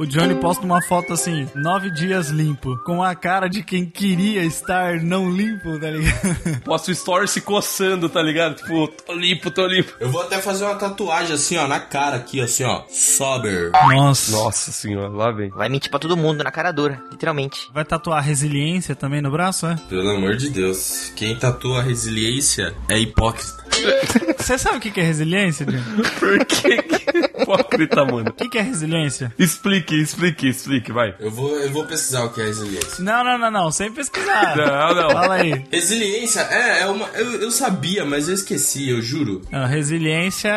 O Johnny posta uma foto assim, nove dias limpo, com a cara de quem queria estar não limpo, tá ligado? Posta o story se coçando, tá ligado? Tipo, tô limpo, tô limpo. Eu vou até fazer uma tatuagem assim, ó, na cara aqui, assim, ó. Sober. Nossa. Nossa senhora, lá vem. Vai mentir pra todo mundo na cara dura, literalmente. Vai tatuar resiliência também no braço, é? Pelo amor de Deus. Quem tatua resiliência é hipócrita. Você sabe o que que é resiliência, Johnny? Por que que hipócrita, mano? O que que é resiliência? Explique, explique, explique, vai. Eu vou, eu vou pesquisar o que é resiliência. Não, não, não, não, sem pesquisar. Não, não. Fala aí. Resiliência é, é uma. Eu, eu sabia, mas eu esqueci, eu juro. Ah, resiliência.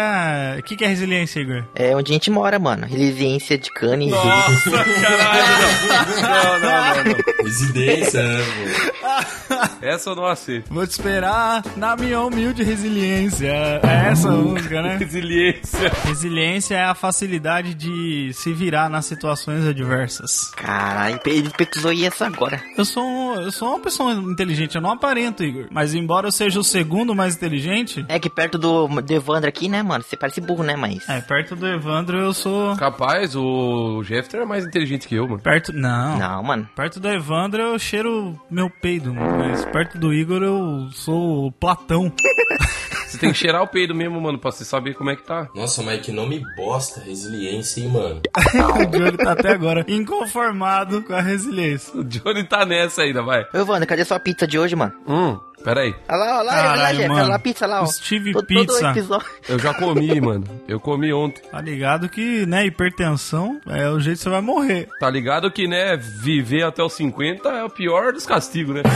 O que que é resiliência, Igor? É onde a gente mora, mano. Resiliência de cane. Nossa, caralho, não. Não, não, não, não. Residência, né, pô? Essa eu não aceito. Vou te esperar na minha humilde resiliência. É essa a música, né? Resiliência. Resiliência é a facilidade de se virar nas situações adversas. Caralho, ele pesquisou isso agora. Eu sou, um- eu sou uma pessoa inteligente, eu não aparento, Igor. Mas embora eu seja o segundo mais inteligente, É que perto do, do Evandro aqui, né, mano? Você parece burro, né, mas... é, perto do Evandro eu sou. Capaz, o Jeffter é mais inteligente que eu, mano. Perto. Não. Não, mano. Perto do Evandro eu cheiro meu peido, mano. Mas perto do Igor eu sou o Platão. Você tem que cheirar o peido mesmo, mano, pra você saber como é que tá. Nossa, mas que nome bosta, resiliência, hein, mano. o Johnny tá até agora inconformado com a resiliência. O Johnny tá nessa ainda, vai. Ô, Evandro, cadê sua pizza de hoje, mano? Hum, peraí. Olha lá, olha lá, olha lá, Caralho, Jeff. mano. Olha lá a pizza lá, ó. Steve Todo- Pizza. Todo. Eu já comi, mano. Eu comi ontem. Tá ligado que, né, hipertensão é o jeito que você vai morrer. Tá ligado que, né, viver até os 50 é o pior dos castigos, né?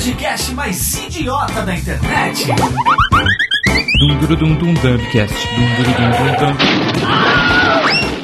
podcast mais idiota da internet. Dum dum dum dum dumbcast. Dum dum dum dum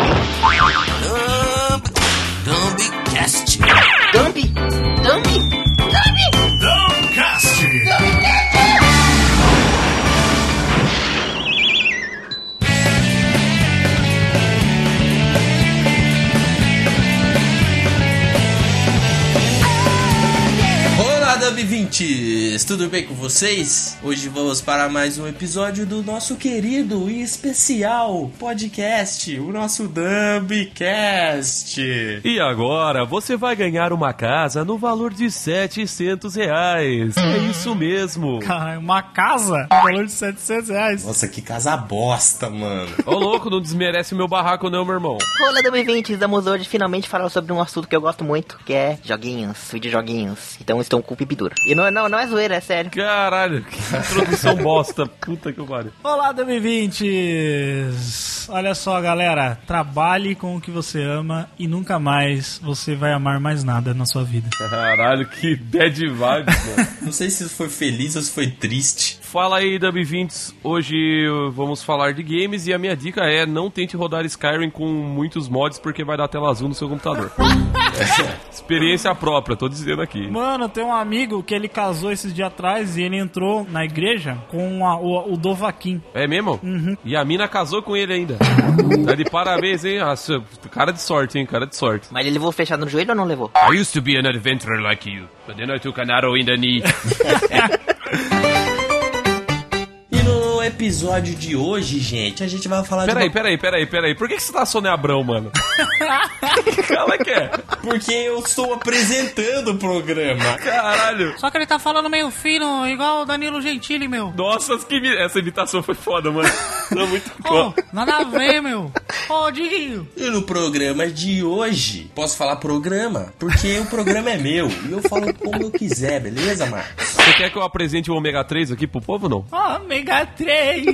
Dub20! Tudo bem com vocês? Hoje vamos para mais um episódio do nosso querido e especial podcast, o nosso Dumbcast. E agora você vai ganhar uma casa no valor de 700 reais. É isso mesmo. Caralho, uma casa, valor de 700 reais. Nossa, que casa bosta, mano. Ô louco, não desmerece meu barraco não, meu irmão. Olá, 2020, vamos hoje finalmente falar sobre um assunto que eu gosto muito, que é joguinhos, videojoguinhos. Então estão com o pipi duro. E não, não, não é zoeira, é sério. Caralho, que introdução bosta. Puta que pariu. Olá, 2020! Olha só, galera. Trabalhe com o que você ama e nunca mais você vai amar mais nada na sua vida. Caralho, que bad vibes, mano. Não sei se foi feliz ou se foi triste. Fala aí, Dub20. Hoje uh, vamos falar de games e a minha dica é não tente rodar Skyrim com muitos mods porque vai dar tela azul no seu computador. Experiência própria, tô dizendo aqui. Mano, tem um amigo que ele casou esses dias atrás e ele entrou na igreja com a- o, o Dovaquim. É mesmo? E a mina casou com ele ainda. Tá de parabéns, hein? Ah, seu- cara de sorte, hein? Cara de sorte. Mas ele levou fechado no joelho ou não levou? I used to be an adventurer like you, but then I took an arrow in the knee. No episódio de hoje, gente, a gente vai falar Peraí, de. uma- peraí, peraí, peraí. Por que, que você tá Sônia Abrão, mano? Cala que é. Porque eu estou apresentando o programa. Caralho. Só que ele tá falando meio fino, igual o Danilo Gentili, meu. Nossa, que essa imitação foi foda, mano. Não, muito Ô, bom. nada a ver, meu. Ô, Diguinho. E no programa de hoje, posso falar programa? Porque o programa é meu e eu falo como eu quiser, beleza, Marcos? Você quer que eu apresente o ômega 3 aqui pro povo ou não? Ômega 3.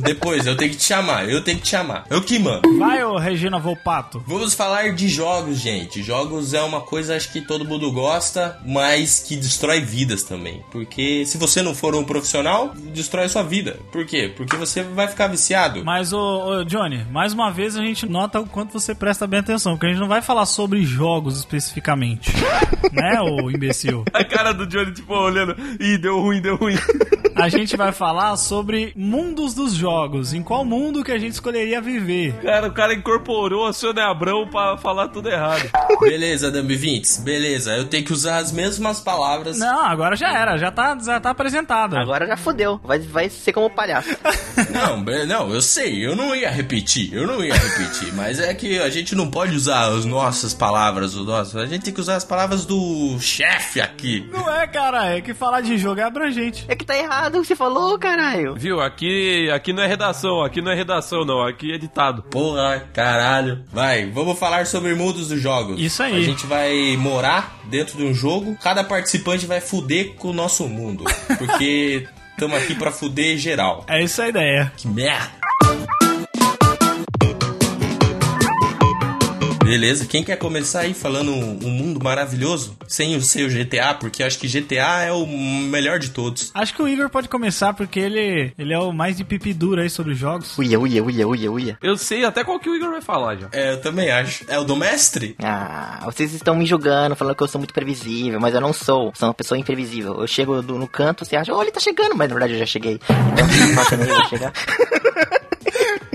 Depois eu tenho que te chamar, eu tenho que te chamar. Eu que mando. Vai, ô Regina Volpato. Vamos falar de jogos, gente. Jogos é uma coisa acho que todo mundo gosta, mas que destrói vidas também. Porque se você não for um profissional, destrói a sua vida. Por quê? Porque você vai ficar viciado. Mas, ô, ô, Johnny, mais uma vez a gente nota o quanto você presta bem atenção, porque a gente não vai falar sobre jogos especificamente. né, ô imbecil? A cara do Johnny, tipo, olhando. Ih, deu ruim, deu ruim. a gente vai falar sobre mundos dos jogos. Em qual mundo que a gente escolheria viver? Cara, o cara incorporou a Sônia Abrão pra falar tudo errado. Beleza, Dumb 20, beleza. Eu tenho que usar as mesmas palavras. Não, agora já era, já tá, já tá apresentado. Agora já fodeu. Vai, vai ser como palhaço. Não, não, eu sei, eu não ia repetir, eu não ia repetir, mas é que a gente não pode usar as nossas palavras, o nosso, a gente tem que usar as palavras do chefe aqui. Não é, cara, é que falar de jogo é abrangente. É que tá errado o que você falou, caralho. Viu? Aqui, aqui não é redação, aqui não é redação, não. Aqui é ditado. Porra, caralho. Vai, vamos falar sobre mundos dos jogos. Isso aí. A gente vai morar dentro de um jogo, cada participante vai fuder com o nosso mundo, porque estamos aqui pra fuder geral. É isso a ideia. Que merda. Beleza, quem quer começar aí falando um mundo maravilhoso? Sem o seu GTA, porque acho que GTA é o melhor de todos. Acho que o Igor pode começar porque ele, ele é o mais de pipi duro aí sobre jogos. Uia, uia, uia, uia, uia. Eu sei até qual que o Igor vai falar já. É, eu também acho. É o do mestre? Ah, vocês estão me julgando, falando que eu sou muito previsível, mas eu não sou. Sou uma pessoa imprevisível. Eu chego no canto, você acha, oh, ele tá chegando, mas na verdade eu já cheguei. Então, eu chegar.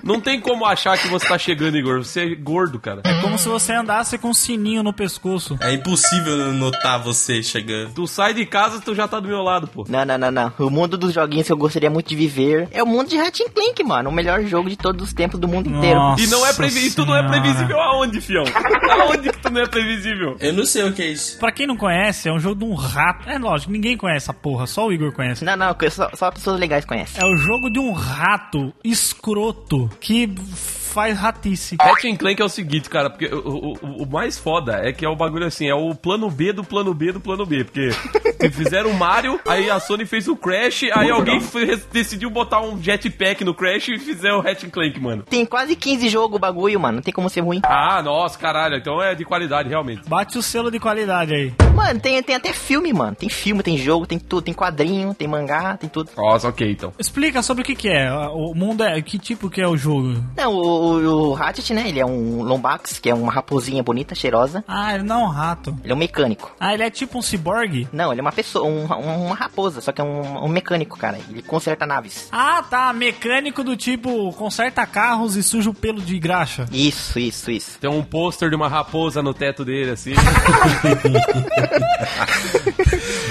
Não tem como achar que você tá chegando, Igor. Você é gordo, cara. É como se você andasse com um sininho no pescoço. É impossível notar você chegando. Tu sai de casa, tu já tá do meu lado, pô. Não, não, não, não. O mundo dos joguinhos que eu gostaria muito de viver é o mundo de Ratchet Clank, mano. O melhor jogo de todos os tempos do mundo inteiro. Nossa E não é previsível. Tu não é previsível aonde, fião? Aonde que tu não é previsível? Eu não sei o que é isso. Pra quem não conhece, é um jogo de um rato. É lógico, ninguém conhece essa porra, só o Igor conhece. Não, não, só, só pessoas legais conhecem. É o jogo de um rato escroto que faz ratice. Ratchet Clank é o seguinte, cara, porque o, o- o mais foda é que é o bagulho assim, é o plano B do plano B do plano B, porque fizeram o Mario, aí a Sony fez o Crash, aí alguém fez- decidiu botar um jetpack no Crash e fizeram o Ratchet Clank, mano. Tem quase 15 jogos o bagulho, mano. Não tem como ser ruim. Ah, nossa, caralho, então é de qualidade, realmente. Bate o selo de qualidade aí. Mano, tem, tem até filme, mano. Tem filme, tem jogo, tem tudo. Tem quadrinho, tem mangá, tem tudo. Nossa, ok, então. Explica sobre o que, que é. O mundo é. Que tipo que é o jogo? Não, o, o, o Ratchet, né? Ele é um Lombax, que é uma raposinha bonita, cheirosa. Ah, ele não é um rato. Ele é um mecânico. Ah, ele é tipo um ciborgue? Não, ele é uma pessoa, um- um- uma raposa, só que é um, um mecânico, cara. Ele conserta naves. Ah, tá. Mecânico do tipo conserta carros e suja o pelo de graxa. Isso, isso, isso. Tem um pôster de uma raposa no teto dele, assim.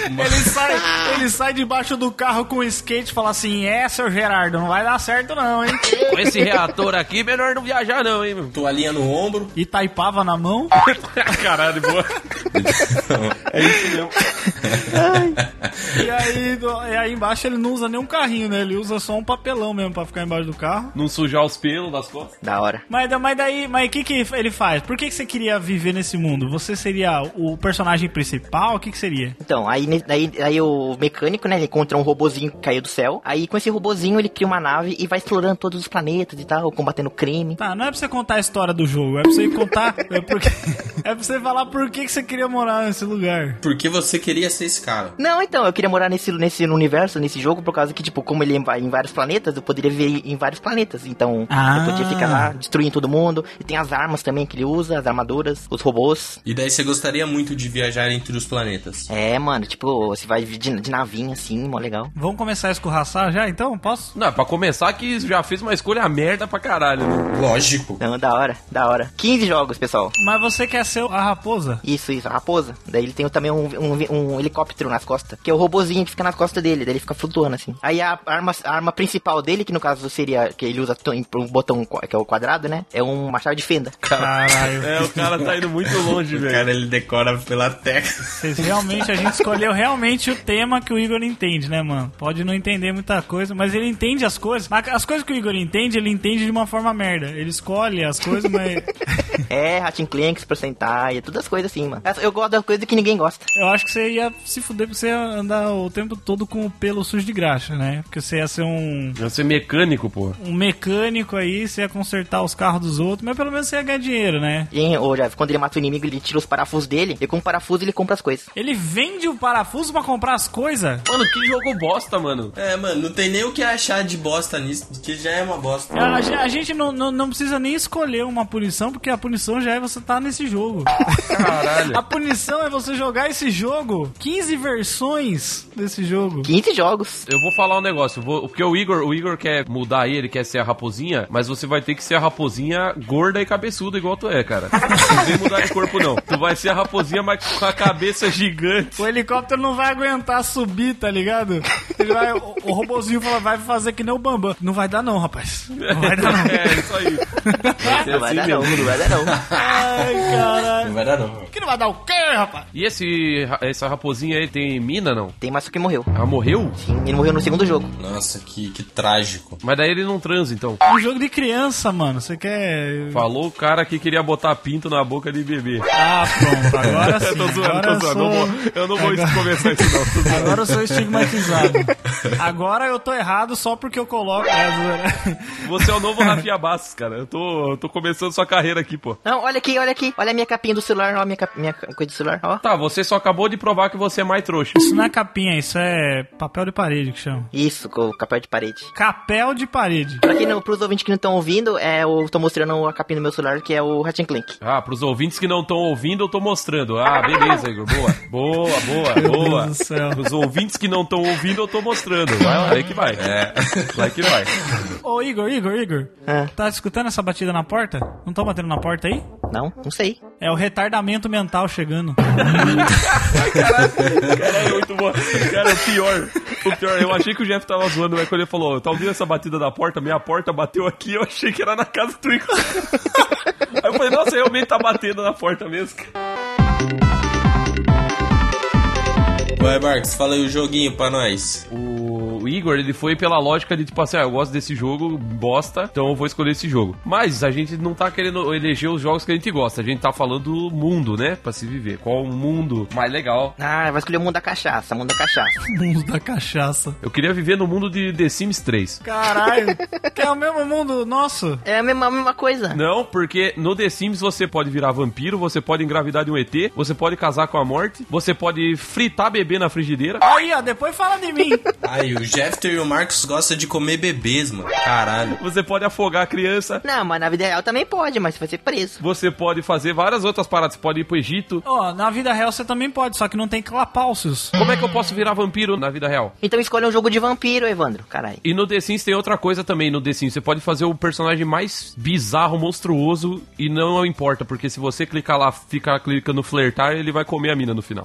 Ele sai, ele sai debaixo do carro com o skate e fala assim: É, seu Gerardo, não vai dar certo não, hein? Com esse reator aqui, melhor não viajar não, hein, meu. Toalhinha no ombro. E taipava na mão. Caralho, boa. É isso mesmo. E aí, e aí embaixo ele não usa nem um carrinho, né? Ele usa só um papelão mesmo pra ficar embaixo do carro. Não sujar os pelos das costas. Da hora. Mas, mas daí, mas o que, que ele faz? Por que, que você queria viver nesse mundo? Você seria o personagem principal? O que, que seria? Então, aí, aí, aí o mecânico, né, ele encontra um robozinho que caiu do céu. Aí com esse robozinho ele cria uma nave e vai explorando todos os planetas e tal, combatendo crime. Tá, não é pra você contar a história do jogo, é pra você contar. É, porque, é pra você falar por que, que você queria morar nesse lugar. Porque você queria ser esse cara. Não, então, eu queria morar nesse, nesse universo, nesse jogo, por causa que, tipo, como ele é em va- em vários planetas, eu poderia viver em vários planetas. Então, Ah. eu podia ficar lá destruindo todo mundo. E tem as armas também que ele usa, as armaduras, os robôs. E daí você gostaria muito de viajar entre os planetas. É, mano, tipo, você vai de, de navinha assim, mó legal. Vamos começar a escorraçar já então? Posso? Não, pra começar que já fez uma escolha merda pra caralho, né? Lógico. Não, da hora, da hora. 15 jogos, pessoal. Mas você quer ser a raposa? Isso, isso, a raposa. Daí ele tem também um, um, um helicóptero nas costas, que é o robozinho que fica nas costas dele, daí ele fica flutuando assim. Aí a arma, a arma principal dele, que no caso seria, que ele usa um botão que é o quadrado, né? É um machado de fenda. Caralho. É, o cara tá indo muito longe, O velho. cara ele decora pela tecla. Vocês realmente, a gente escolheu realmente o tema que o Igor entende, né, mano? Pode não entender muita coisa, mas ele entende as coisas. As coisas que o Igor entende, ele entende de uma forma merda. Ele escolhe as coisas, mas É, Ratin Clank, Super Sentai, todas as coisas assim, mano. Eu gosto das coisas que ninguém gosta. eu acho que você ia se fuder porque você ia andar o tempo todo com o pelo sujo de graxa, né? Porque você ia ser um, Ia ser mecânico, pô. um mecânico aí, você ia consertar os carros dos outros, mas pelo menos você ia ganhar dinheiro, né? E, ou já, quando ele mata o inimigo, ele tira os parafusos dele, e com o parafuso ele compra as coisas. Ele vende o parafuso pra comprar as coisas? Mano, que jogo bosta, mano. É, mano, não tem nem o que achar de bosta nisso, que já é uma bosta. A, a- a gente não, não, não precisa nem escolher uma punição, porque a punição já é você estar nesse jogo. Caralho. A punição é você jogar esse jogo 15 versões desse jogo. 15 jogos. Eu vou falar um negócio, vou, porque o Igor, o Igor quer mudar aí, ele quer ser a raposinha, mas você vai ter que ser a raposinha gorda e cabeçuda igual tu é, cara. Não vem mudar de corpo não. Tu vai ser a raposinha, mas com a cabeça gigante. O helicóptero não vai aguentar subir, tá ligado? Ele vai, o, o robozinho fala, vai fazer que nem o Bambam. Não vai dar não, rapaz. Não vai dar não. É, isso aí. Não vai assim dar não, não vai dar não. Ai, caralho. Não vai dar não. Que não vai dar o quê, rapaz? E esse, essa raposinha aí tem mina, não? Tem mais só que morreu. Ela morreu? Sim, ele morreu no segundo jogo. Nossa, que, que trágico. Mas daí ele não transa, então. É um jogo de criança, mano. Você quer... Falou o cara que queria botar pinto na boca de bebê. Ah, pronto. Agora sim. tô zoando, Agora tô eu zoando. Não sou... vou, eu não vou Agora- começar isso não. Agora eu sou estigmatizado. Agora eu tô errado só porque eu coloco. É. Você é o novo Rafinha Bastos, cara. Eu tô, eu tô começando sua carreira aqui, pô. Não, olha aqui, olha aqui. Olha a minha capinha do celular, ó, a minha, cap- minha coisa do celular, ó. Tá, você só acabou de provar que você é mais trouxa. Isso não é capinha, isso é papel de parede que chama. Isso, capel de parede. Capel de parede. Pra quem não, pros ouvintes que não estão ouvindo, é, eu tô mostrando a capinha do meu celular, que é o Ratchet Clank. Ah, pros ouvintes que não estão ouvindo, eu tô mostrando. Ah, beleza, Igor. Boa. Boa, boa, boa. Deus do céu. Pros ouvintes que não estão ouvindo, eu tô mostrando. Vai, vai que vai. É. Vai que vai. Ô, Igor, Igor, Igor. Ah. Tá escutando essa batida na porta? Não tá batendo na porta aí? Não, não sei. É o retardamento mental chegando. Cara, é muito bom. Cara, o pior. O pior, eu achei que o Jeff tava zoando, mas quando ele falou, tá ouvindo essa batida da porta? Minha porta bateu aqui, eu achei que era na casa do Igor. Aí eu falei, nossa, realmente tá batendo na porta mesmo. Vai, Marcos, fala aí o joguinho pra nós. O Igor, ele foi pela lógica de tipo assim, ah, eu gosto desse jogo, bosta, então eu vou escolher esse jogo. Mas a gente não tá querendo eleger os jogos que a gente gosta, a gente tá falando do mundo, né? Pra se viver. Qual o mundo mais legal? Ah, vai escolher o mundo da cachaça, mundo da cachaça. Mundo da cachaça. Eu queria viver no mundo de The Sims 3. Caralho. que é o mesmo mundo nosso. É a mesma, a mesma coisa. Não, porque no The Sims você pode virar vampiro, você pode engravidar de um ET, você pode casar com a morte, você pode fritar bebê na frigideira. Aí, ó, depois fala de mim. Ai, o Jeffter e o Marcos gostam de comer bebês, mano. Caralho. Você pode afogar a criança. Não, mas na vida real também pode, mas você vai ser preso. Você pode fazer várias outras paradas. Você pode ir pro Egito. Ó, na vida real você também pode, só que não tem clapalcios. Como é que eu posso virar vampiro na vida real? Então escolhe um jogo de vampiro, Evandro. Caralho. E no The Sims tem outra coisa também. No The Sims você pode fazer o personagem mais bizarro, monstruoso e não importa, porque se você clicar lá, ficar clicando flertar, ele vai comer a mina no final.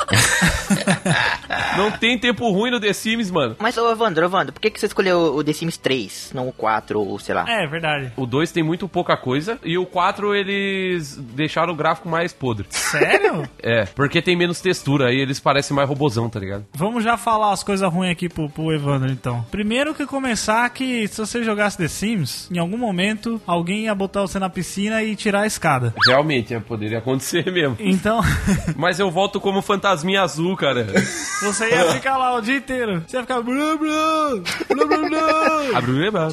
não tem tempo ruim no The Sims, mano. Mas, ô Evandro, Evandro, por que, que você escolheu o The Sims 3, não o 4 ou sei lá? É, verdade. O 2 tem muito pouca coisa e o 4 eles deixaram o gráfico mais podre. Sério? É, porque tem menos textura aí eles parecem mais robozão, tá ligado? Vamos já falar as coisas ruins aqui pro, pro Evandro, então. Primeiro que começar que se você jogasse The Sims, em algum momento alguém ia botar você na piscina e tirar a escada. Realmente, é, poderia acontecer mesmo. Então, Mas eu volto como fantasminha azul, cara. você ia ficar lá o dia inteiro. Você ia ficar. Blá, blá, blá, blá, blá. Abre o?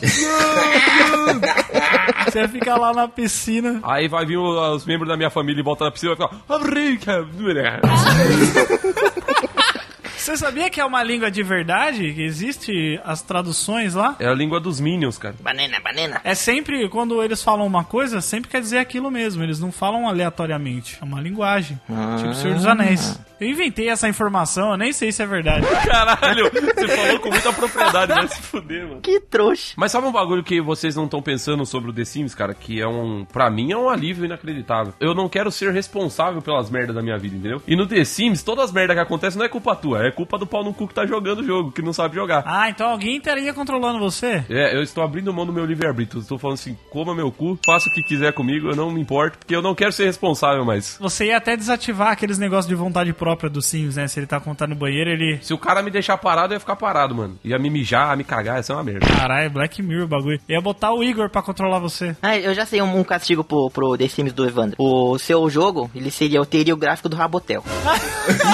Você ficar lá na piscina. Aí vai vir os membros da minha família e volta na piscina e vai ficar. Você sabia que é uma língua de verdade? Que existe as traduções lá? É a língua dos Minions, cara. Banana, banana. É sempre, quando eles falam uma coisa, sempre quer dizer aquilo mesmo. Eles não falam aleatoriamente. É uma linguagem. Tipo o Senhor dos Anéis. Eu inventei essa informação, eu nem sei se é verdade. Caralho, você falou com muita propriedade, vai se fuder, mano. Que trouxa. Mas sabe um bagulho que vocês não estão pensando sobre o The Sims, cara? Que é um. Pra mim é um alívio inacreditável. Eu não quero ser responsável pelas merdas da minha vida, entendeu? E no The Sims, todas as merdas que acontecem não é culpa tua, é culpa do pau no cu que tá jogando o jogo, que não sabe jogar. Ah, então alguém estaria controlando você? É, eu estou abrindo mão do meu livre-arbítrio. Estou falando assim, coma meu cu, faça o que quiser comigo, eu não me importo, porque eu não quero ser responsável mais. Você ia até desativar aqueles negócios de vontade própria do Sims, né? Se ele tá contando no banheiro, ele. Se o cara me deixar parado, eu ia ficar parado, mano. Ia me mijar, me cagar, ia ser uma merda. Caralho, Black Mirror o bagulho. Ia botar o Igor pra controlar você. Ah, eu já sei um, um castigo pro, pro The Sims do Evandro. O seu jogo, ele seria, eu teria o gráfico do Rabotel.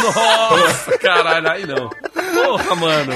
Nossa, caralho, aí não. Porra, mano.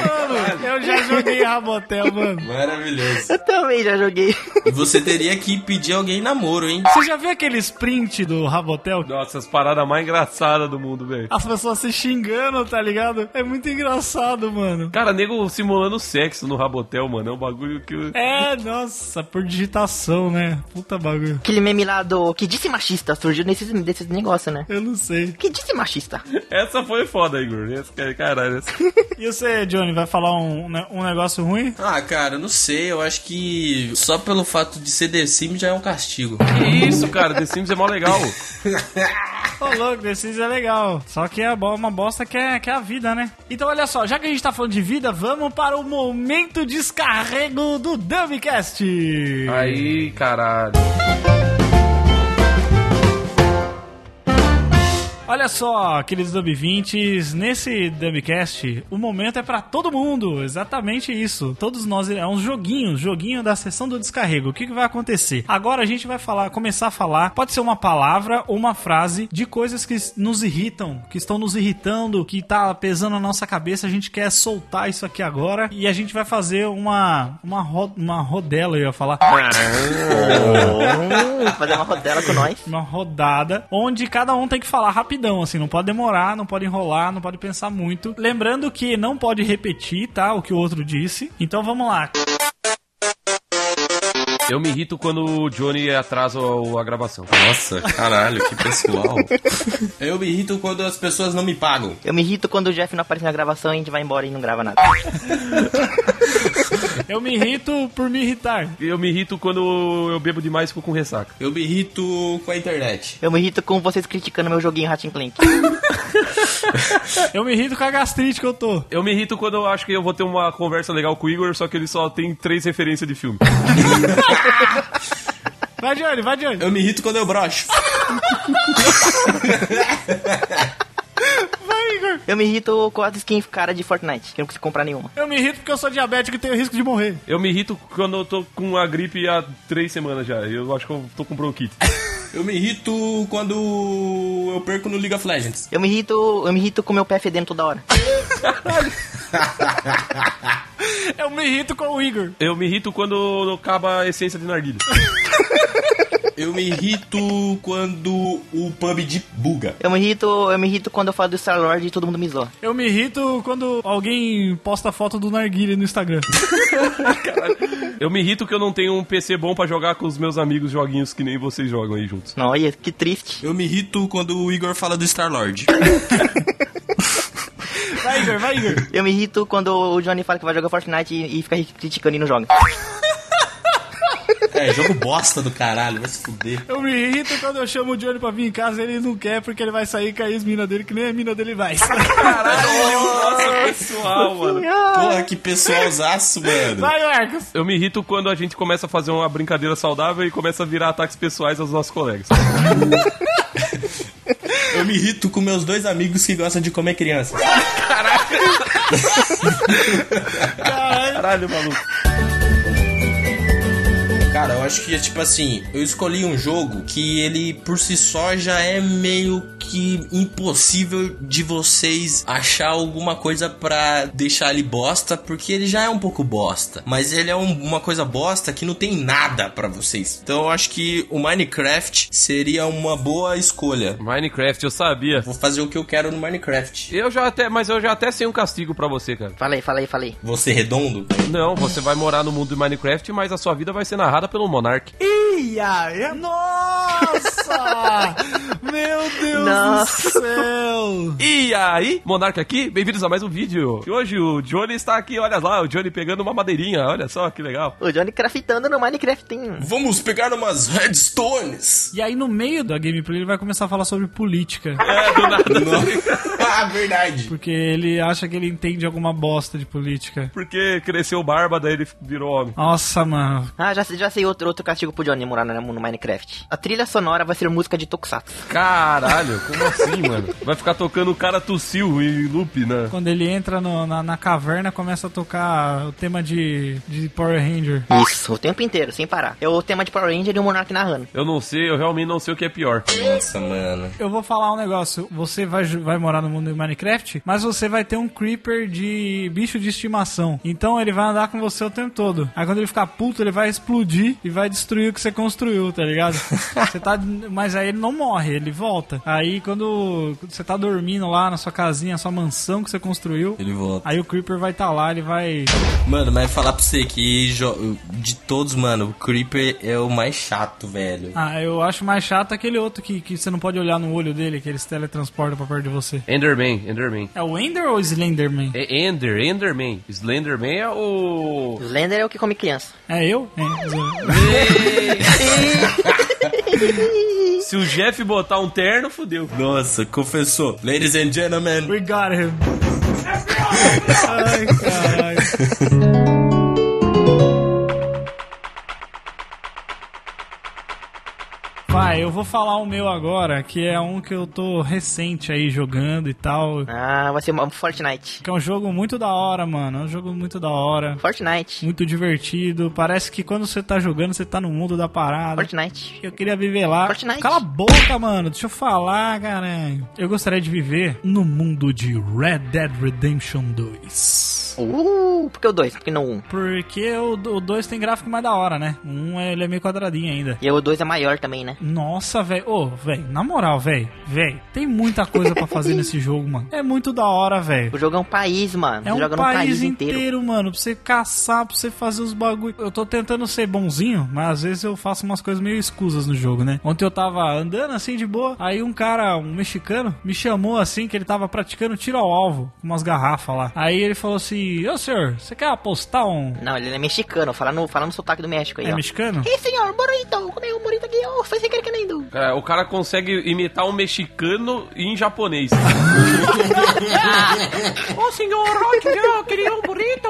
Eu já joguei Rabotel, mano. Maravilhoso. Eu também já joguei. E você teria que pedir alguém em namoro, hein? Você já viu aquele sprint do Rabotel? Nossa, as paradas mais engraçadas do mundo, velho. As pessoas se xingando, tá ligado? É muito engraçado, mano. Cara, nego simulando sexo no Rabotel, mano. É um bagulho que. eu- É, nossa, por digitação, né? Puta bagulho. Aquele meme lá do que disse machista surgiu nesses, desses negócios, né? Eu não sei. Que disse machista? Essa foi foda, Igor. Essa, caralho. Essa... E você, Johnny, vai falar um, né, um negócio ruim? Ah, cara, eu não sei. Eu acho que só pelo fato de ser The Sims já é um castigo. Que isso, cara? The Sims é mó legal. Ô, louco, The Sims é legal. Só que é uma bosta que é, que é a vida, né? Então, olha só, já que a gente tá falando de vida, vamos para o momento descarrego do Dumbcast. Aí, caralho. Olha só, queridos Dub 20 nesse Dumbcast, o momento é pra todo mundo, exatamente isso. Todos nós, é um joguinho, joguinho da sessão do descarrego. O que, que vai acontecer? Agora a gente vai falar, começar a falar, pode ser uma palavra ou uma frase de coisas que nos irritam, que estão nos irritando, que tá pesando na nossa cabeça, a gente quer soltar isso aqui agora e a gente vai fazer uma uma, ro uma rodela, eu ia falar. Fazer uma rodela com nós. uma rodada onde cada um tem que falar rapidão, assim, não pode demorar, não pode enrolar, não pode pensar muito. Lembrando que não pode repetir, tá? O que o outro disse. Então vamos lá. Eu me irrito quando o Johnny atrasa o- a gravação. Nossa, caralho, que pessoal. Eu me irrito quando as pessoas não me pagam. Eu me irrito quando o Jeff não aparece na gravação e a gente vai embora e não grava nada. Eu me irrito por me irritar. Eu me irrito quando eu bebo demais e fico com ressaca. Eu me irrito com a internet. Eu me irrito com vocês criticando meu joguinho Ratchet Clank. Eu me irrito com a gastrite que eu tô. Eu me irrito quando eu acho que eu vou ter uma conversa legal com o Igor, só que ele só tem três referências de filme. Vai, Johnny, vai, Johnny. Eu me irrito quando eu brocho. Eu me irrito com as skins cara de Fortnite, que eu não consigo comprar nenhuma. Eu me irrito porque eu sou diabético e tenho risco de morrer. Eu me irrito quando eu tô com a gripe há três semanas já. Eu acho que eu tô com bronquite. Eu me irrito quando eu perco no League of Legends. Eu me irrito, eu me irrito com meu pé fedendo toda hora. Eu me irrito com o Igor. Eu me irrito quando acaba a essência de narguilha. Eu me irrito quando o PUBG buga. Eu me irrito, eu me irrito quando eu falo do Star Lord e todo mundo me zoa. Eu me irrito quando alguém posta foto do narguilha no Instagram. Eu me irrito que eu não tenho um PC bom pra jogar com os meus amigos joguinhos que nem vocês jogam aí juntos. Não, olha, que triste. Eu me irrito quando o Igor fala do Star-Lord. Vai, Igor, vai, Igor. Eu me irrito quando o Johnny fala que vai jogar Fortnite e, e fica criticando e não joga. É, jogo bosta do caralho, vai se fuder. Eu me irrito quando eu chamo o Johnny pra vir em casa e ele não quer porque ele vai sair e cair as minas dele, que nem a mina dele vai. Nossa, pessoal, mano. Porra, que pessoalzaço, mano. Vai, Marcos. Eu me irrito quando a gente começa a fazer uma brincadeira saudável e começa a virar ataques pessoais aos nossos colegas. Eu me irrito com meus dois amigos que gostam de comer criança. Caralho, maluco. Cara, eu acho que é tipo assim, eu escolhi um jogo que ele por si só já é meio que impossível de vocês achar alguma coisa pra deixar ele bosta, porque ele já é um pouco bosta, mas ele é um- uma coisa bosta que não tem nada pra vocês. Então eu acho que o Minecraft seria uma boa escolha. Minecraft, eu sabia. Vou fazer o que eu quero no Minecraft. Eu já até, mas eu já até sei um castigo pra você, cara. Aí, fala aí. Você redondo? Não, você vai morar no mundo de Minecraft, mas a sua vida vai ser narrada pelo Monark. Ia, Nossa! Meu Deus Nossa. do céu! E aí, Monark aqui, bem-vindos a mais um vídeo. E hoje o Johnny está aqui, olha lá, o Johnny pegando uma madeirinha, olha só que legal. O Johnny craftando no Minecraft tem. Vamos pegar umas redstones. E aí, no meio da gameplay, ele vai começar a falar sobre política. É, do nada. ah, verdade. Porque ele acha que ele entende alguma bosta de política. Porque cresceu barba, daí ele virou homem. Nossa, mano. Ah, já, sei- já sei outro, outro castigo pro Johnny morar no, no Minecraft. A trilha sonora vai ser música de Tokusatsu. Caralho, como assim, mano? Vai ficar tocando o cara tossiu em loop, né? Quando ele entra no- na, na caverna, começa a tocar o tema de, de Power Ranger. Isso, o tempo inteiro, sem parar. É o tema de Power Ranger e o Monark narrando. Eu não sei, eu realmente não sei o que é pior. Nossa, mano. Eu vou falar um negócio. Você vai, vai morar no mundo de Minecraft, mas você vai ter um creeper de bicho de estimação. Então ele vai andar com você o tempo todo. Aí quando ele ficar puto, ele vai explodir e vai destruir o que você construiu, tá ligado? você tá mas aí ele não morre, ele volta. Aí quando você tá dormindo lá na sua casinha, sua mansão que você construiu, Ele volta. aí o Creeper vai estar lá, ele vai. Mano, mas falar pra você que de todos, mano, o Creeper é o mais chato, velho. Ah, eu acho mais chato aquele outro que, que você não pode olhar no olho dele, que ele se teletransporta pra perto de você. Enderman, Enderman. É o Ender ou o Slenderman? É Ender, Enderman. Slenderman é o. Slender é o que come criança. É eu? É. Se o Jeff botar um terno, fudeu. Nossa, confessou. Ladies and gentlemen. We got him. Ai, caralho. Vai, eu vou falar o meu agora, que é um que eu tô recente aí jogando e tal. Ah, vai ser um Fortnite. Que é um jogo muito da hora, mano. É um jogo muito da hora. Fortnite. Muito divertido. Parece que quando você tá jogando, você tá no mundo da parada. Fortnite. Eu queria viver lá. Fortnite. Cala a boca, mano. Deixa eu falar, caralho. Eu gostaria de viver no mundo de Red Dead Redemption 2. Uh, por que o 2? Por que não o 1? Um? Porque o 2 tem gráfico mais da hora, né? Um ele é meio quadradinho ainda. E o 2 é maior também, né? Nossa, velho. Ô, velho, na moral, velho. Velho, tem muita coisa pra fazer nesse jogo, mano. É muito da hora, velho. O jogo é um país, mano. É um país, país inteiro, inteiro. mano, pra você caçar, pra você fazer os bagulho. Eu tô tentando ser bonzinho, mas às vezes eu faço umas coisas meio escusas no jogo, né? Ontem eu tava andando assim de boa, aí um cara, um mexicano, me chamou assim que ele tava praticando tiro ao alvo com umas garrafas lá. Aí ele falou assim: Ô senhor, você quer apostar um. Não, ele é mexicano. Fala no, fala no sotaque do México aí, É ó. mexicano? Ih, senhor, burrito. Como é um burrito aqui? Oh, foi sem querer que nem do. Cara, o cara consegue imitar um mexicano em japonês. Ô senhor, eu queria um burrito.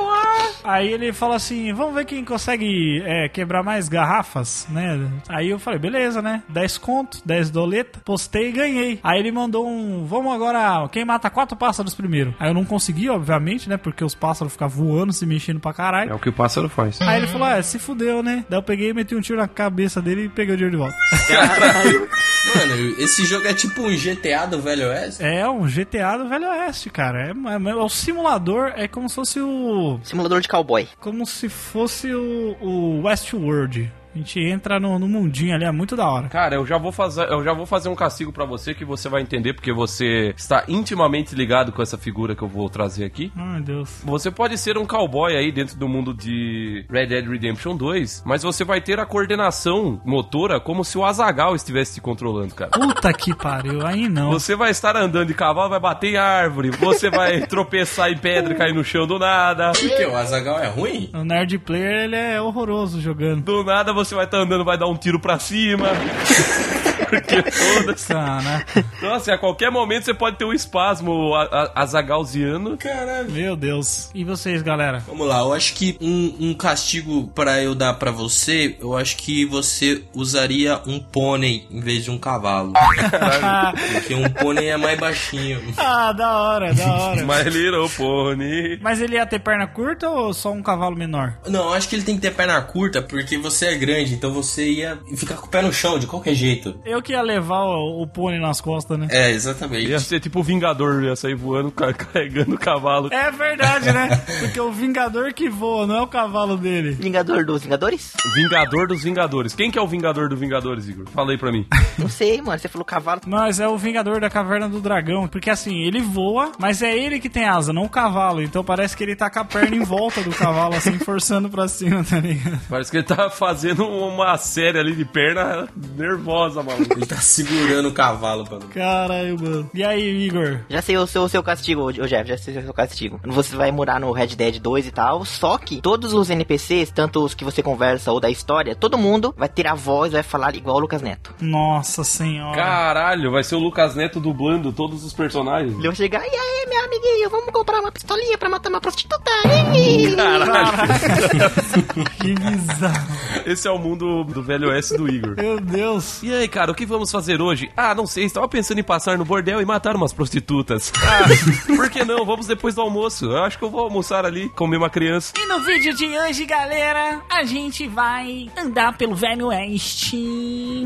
Aí ele fala assim: vamos ver quem consegue é, quebrar mais garrafas, né? Aí eu falei: beleza, né? 10 conto, 10 doleta, postei e ganhei. Aí ele mandou um: vamos agora, quem mata quatro pássaros primeiro? Aí eu não consegui, obviamente, né? Porque os pássaros ficam voando, se mexendo pra caralho. É o que o pássaro faz. Aí ele falou: é, se fudeu, né? Daí eu peguei, meti um tiro na cabeça dele e peguei o dinheiro de volta. Mano, esse jogo é tipo um GTA do Velho Oeste. É um GTA do Velho Oeste, cara. É, é, é o simulador, é como se fosse o. Simulador de cowboy. como se fosse o, o Westworld. A gente entra no, no mundinho ali, é muito da hora. Cara, eu já vou fazer, eu já vou fazer um castigo pra você que você vai entender porque você está intimamente ligado com essa figura que eu vou trazer aqui. Ai, meu Deus. Você pode ser um cowboy aí dentro do mundo de Red Dead Redemption 2, mas você vai ter a coordenação motora como se o Azagal estivesse te controlando, cara. Puta que pariu, aí não. Você vai estar andando de cavalo, vai bater em árvore, você vai tropeçar em pedra e cair no chão do nada. Por que? O Azagal é ruim? O Nerd Player, ele é horroroso jogando. Do nada você vai estar andando, vai dar um tiro pra cima. Porque foda-se. Cara, Nossa, e a qualquer momento você pode ter um espasmo azagalziano. Caralho. meu Deus. E vocês, galera? Vamos lá, eu acho que um, um castigo pra eu dar pra você, eu acho que você usaria um pônei em vez de um cavalo. Porque um pônei é mais baixinho. ah, da hora, da hora. My Little Pony. Mas ele ia ter perna curta ou só um cavalo menor? Não, eu acho que ele tem que ter perna curta porque você é grande, então você ia ficar com o pé no chão de qualquer jeito. Eu que ia levar o, o pônei nas costas, né? É, exatamente. Ia ser tipo o Vingador, ia sair voando, ca- carregando o cavalo. É verdade, né? Porque o Vingador que voa, não é o cavalo dele. Vingador dos Vingadores? Vingador dos Vingadores. Quem que é o Vingador dos Vingadores, Igor? Fala aí pra mim. Não sei, mano. Você falou cavalo. Mas é o Vingador da Caverna do Dragão. Porque assim, ele voa, mas é ele que tem asa, não o cavalo. Então parece que ele tá com a perna em volta do cavalo, assim, forçando pra cima, tá ligado? Parece que ele tá fazendo uma série ali de perna nervosa, maluco. Ele tá segurando o cavalo, mano. Caralho, mano. E aí, Igor? Já sei o seu, o seu castigo, ô Jeff, já sei o seu castigo. Você vai morar no Red Dead 2 e tal, só que todos os NPCs, tanto os que você conversa ou da história, todo mundo vai ter a voz, vai falar igual o Lucas Neto. Nossa senhora. Caralho, vai ser o Lucas Neto dublando todos os personagens. Ele vai chegar, e aí, meu amiguinho, vamos comprar uma pistolinha pra matar uma prostituta? Ih!" Que bizarro. Esse é o mundo do velho oeste do Igor. Meu Deus. E aí, cara, o que vamos fazer hoje? Ah, não sei, estava pensando em passar no bordel e matar umas prostitutas. Ah, por que não? Vamos depois do almoço. Eu acho que eu vou almoçar ali, comer uma criança. E no vídeo de hoje, galera, a gente vai andar pelo Velho Oeste.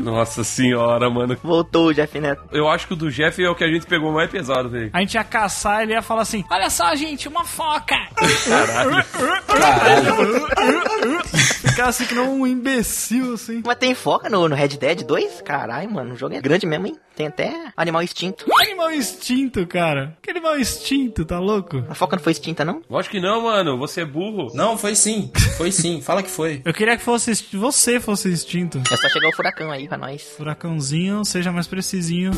Nossa senhora, mano. Voltou o Jeff Neto. Eu acho que o do Jeff é o que a gente pegou mais pesado, velho. A gente ia caçar, ele ia falar assim: Olha só, gente, uma foca. Caralho. Caralho. Ficar assim que não um imbecil, assim. Mas tem foca no, no Red Dead 2? Caralho, mano, o jogo é grande mesmo, hein? Tem até animal extinto. Animal instinto, cara. Que animal instinto, tá louco? A foca não foi extinta, não? Lógico que não, mano. Você é burro. Não, foi sim. Foi sim. Fala que foi. Eu queria que fosse você fosse instinto. É só chegar o furacão aí pra nós. Furacãozinho, seja mais precisinho.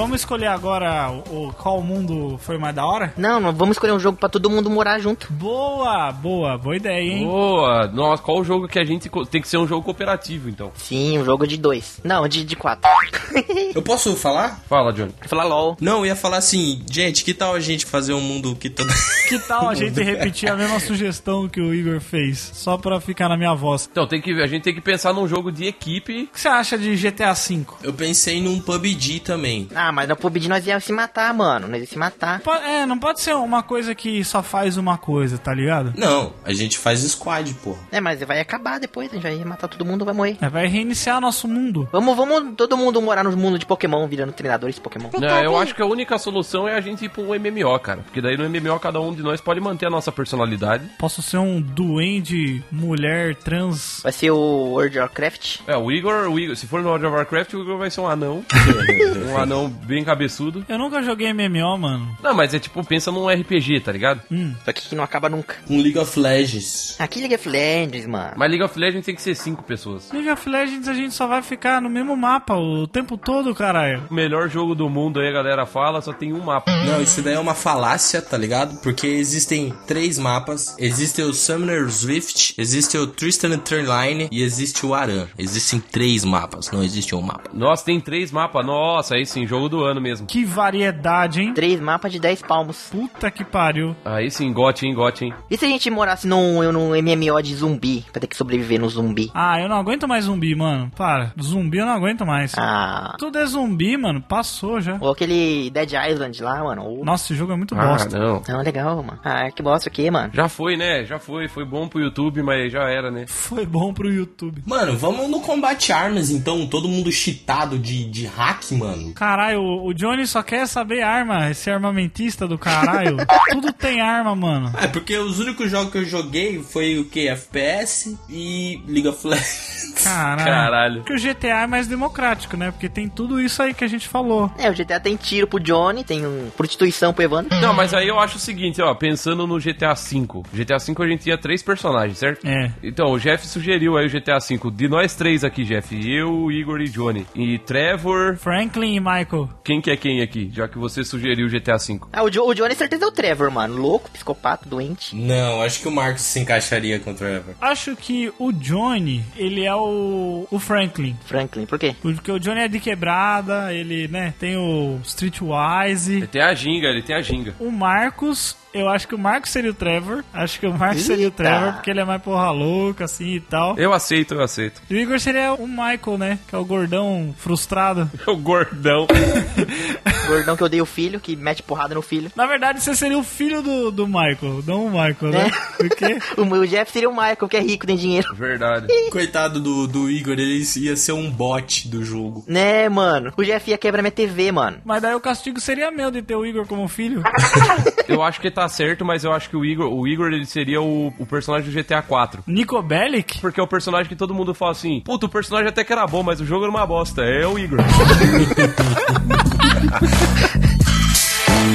Vamos escolher agora o, o- qual mundo foi mais da hora? Não, vamos escolher um jogo pra todo mundo morar junto. Boa, boa, boa ideia, hein? Boa. Nossa, qual o jogo que a gente... Tem que ser um jogo cooperativo, então. Sim, um jogo de dois. Não, de, de quatro. Eu posso falar? Fala, Johnny. Falar LOL. Não, eu ia falar assim, gente, que tal a gente fazer um mundo que todo. Que tal a gente repetir a mesma sugestão que o Igor fez? Só pra ficar na minha voz. Então, tem que, a gente tem que pensar num jogo de equipe. O que você acha de GTA V? Eu pensei num PUBG também. Ah, mas no PUBG nós ia se matar, mano. Nós ia se matar. É, não pode ser uma coisa que só faz uma coisa, tá ligado? Não, a gente faz squad, porra. É, mas vai acabar depois, a gente vai matar todo mundo, vai morrer. É, vai reiniciar nosso mundo. Vamos, vamos todo mundo morar no mundo de Pokémon, virando treinadores de Pokémon. Não, eu acho que a única solução é a gente ir um MMO, cara. Porque daí no MMO cada um de nós pode manter a nossa personalidade. Posso ser um duende, mulher, trans. Vai ser o World of Warcraft. É, o Igor, o Igor, se for no World of Warcraft, o Igor vai ser um anão. um anão bem cabeçudo. Eu nunca joguei MMO, mano. Não, mas é tipo, pensa num RPG, tá ligado? Só que não acaba nunca. Um League of Legends. Aqui League of Legends, mano. Mas League of Legends tem que ser cinco pessoas. League of Legends a gente só vai ficar no mesmo mapa o tempo todo, caralho. O melhor jogo do mundo aí, a galera fala, só tem um mapa. Não, isso daí é uma falácia, tá ligado? Porque existem três mapas. Existe o Summoner's Rift, existe o Tristan Turnline e existe o Aran. Existem três mapas, não existe um mapa. Nossa, tem três mapas. Nossa, aí sim, jogo do ano mesmo. Que variedade, hein? Três mapas de 10 palmos. Puta que pariu. Aí sim, gote, hein, gote, hein. E se a gente morasse num, num MMO de zumbi? Pra ter que sobreviver no zumbi. Ah, eu não aguento mais zumbi, mano. Para. Zumbi eu não aguento mais. Ah. Tudo é zumbi, mano. Passou já. Ou aquele Dead Island lá, mano. Ou- Nossa, esse jogo é muito Ah, bosta. não. Não, legal, mano. Ah, que bosta aqui, mano. Já foi, né? Já foi. Foi bom pro YouTube, mas já era, né? Foi bom pro YouTube. Mano, vamos no combate armas então, todo mundo cheatado de, de hack, mano. Caralho, o o Johnny só quer saber arma, esse armamentista do caralho. Tudo tem arma, mano. É, porque os únicos jogos que eu joguei foi o que? FPS e League of Legends. Caralho. Caralho. Porque o GTA é mais democrático, né? Porque tem tudo isso aí que a gente falou. É, o GTA tem tiro pro Johnny, tem um, prostituição pro Evandro. Não, mas aí eu acho o seguinte, ó, pensando no GTA V. GTA V a gente tinha três personagens, certo? É. Então, o Jeff sugeriu aí o GTA V. De nós três aqui, Jeff, eu, Igor e Johnny. E Trevor, Franklin e Michael. Quem que é quem aqui? Já que você sugeriu o GTA V. Ah, o, jo o Johnny certeza é o Trevor, mano. Louco, psicopata, doente. Não, acho que o Marcos se encaixaria com o Trevor. Acho que o Johnny, ele é o, o Franklin. Franklin, por quê? Porque o Johnny é de quebrada, ele, né, tem o Streetwise. Ele tem a ginga, ele tem a ginga. O Marcos, eu acho que o Marcos seria o Trevor. Acho que o Marcos seria o. Trevor, porque ele é mais porra louca, assim e tal. Eu aceito, eu aceito. E o Igor seria o Michael, né? Que é o gordão frustrado. O gordão. Gordão que odeia o filho, que mete porrada no filho. Na verdade, você seria o filho do, do Michael, não o Michael, né? É. Por quê? O, o Jeff seria o Michael, que é rico, tem dinheiro. Verdade. Coitado do, do Igor, ele ia ser um bot do jogo. Né, mano? O Jeff ia quebrar minha TV, mano. Mas daí o castigo seria meu de ter o Igor como filho. Eu acho que tá certo, mas eu acho que o Igor, o Igor ele seria o, o personagem do GTA 4. Nico Bellic? Porque é o personagem que todo mundo fala assim, puta, o personagem até que era bom, mas o jogo era uma bosta. É o Igor.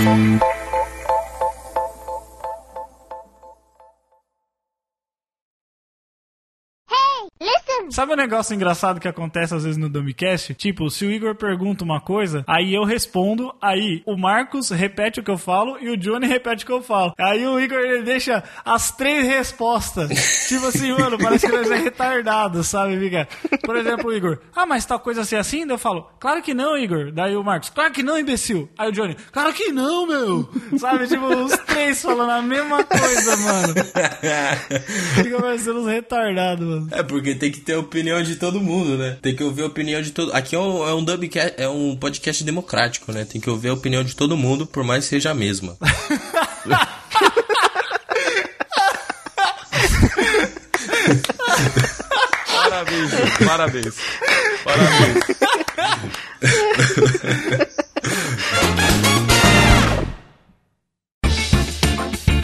Thank you. Sabe um negócio engraçado que acontece às vezes no Dumbcast? Tipo, se o Igor pergunta uma coisa, aí eu respondo, aí o Marcos repete o que eu falo e o Johnny repete o que eu falo. Aí o Igor ele deixa as três respostas. tipo assim, mano, parece que nós é retardado, sabe, Fica? Por exemplo, o Igor, ah, mas tal coisa assim assim? Daí eu falo, claro que não, Igor. Daí o Marcos, claro que não, imbecil. Aí o Johnny, claro que não, meu. Sabe, tipo, os três falando a mesma coisa, mano. Fica parecendo uns retardados, mano. É, porque tem que ter a opinião de todo mundo, né? Tem que ouvir a opinião de todo. Aqui é um, é um dubcast, é um podcast democrático, né? Tem que ouvir a opinião de todo mundo, por mais que seja a mesma. Parabéns, parabéns. Parabéns.